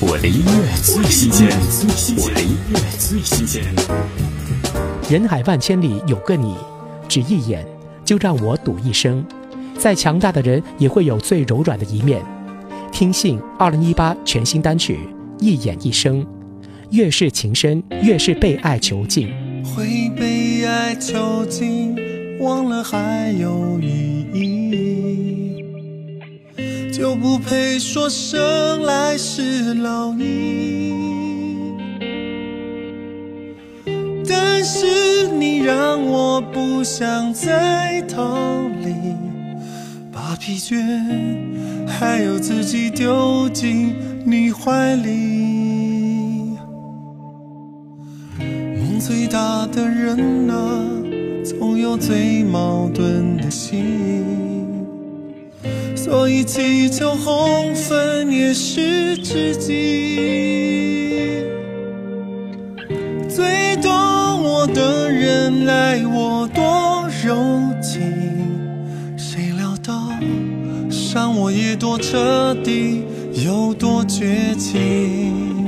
我的音乐最新鲜，我的音乐最新鲜。人海万千里有个你，只一眼就让我赌一生。再强大的人也会有最柔软的一面。听信二零一八全新单曲《一眼一生》，越是情深，越是被爱囚禁。会被爱囚禁，忘了还有意义，就不配说生来是老你。但是你让我不想再逃离，把疲倦还有自己丢进你怀里。梦最大的人啊，总有最矛盾的心，所以祈求红粉也是知己。最懂我的人爱我多柔情，谁料到伤我也多彻底，有多绝情。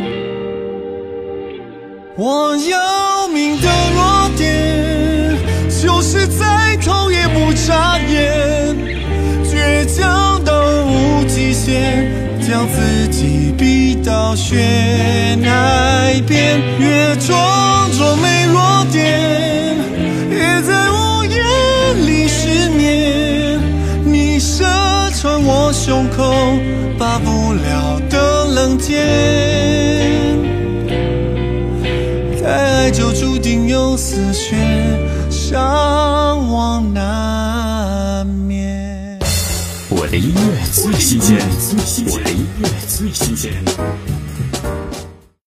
我要将自己逼到悬崖边。越装作没弱点，越在午夜里失眠。你射穿我胸口，拔不了的冷箭。再爱就注定有死穴，伤亡难免。的音乐最新鲜，我的音乐最新鲜。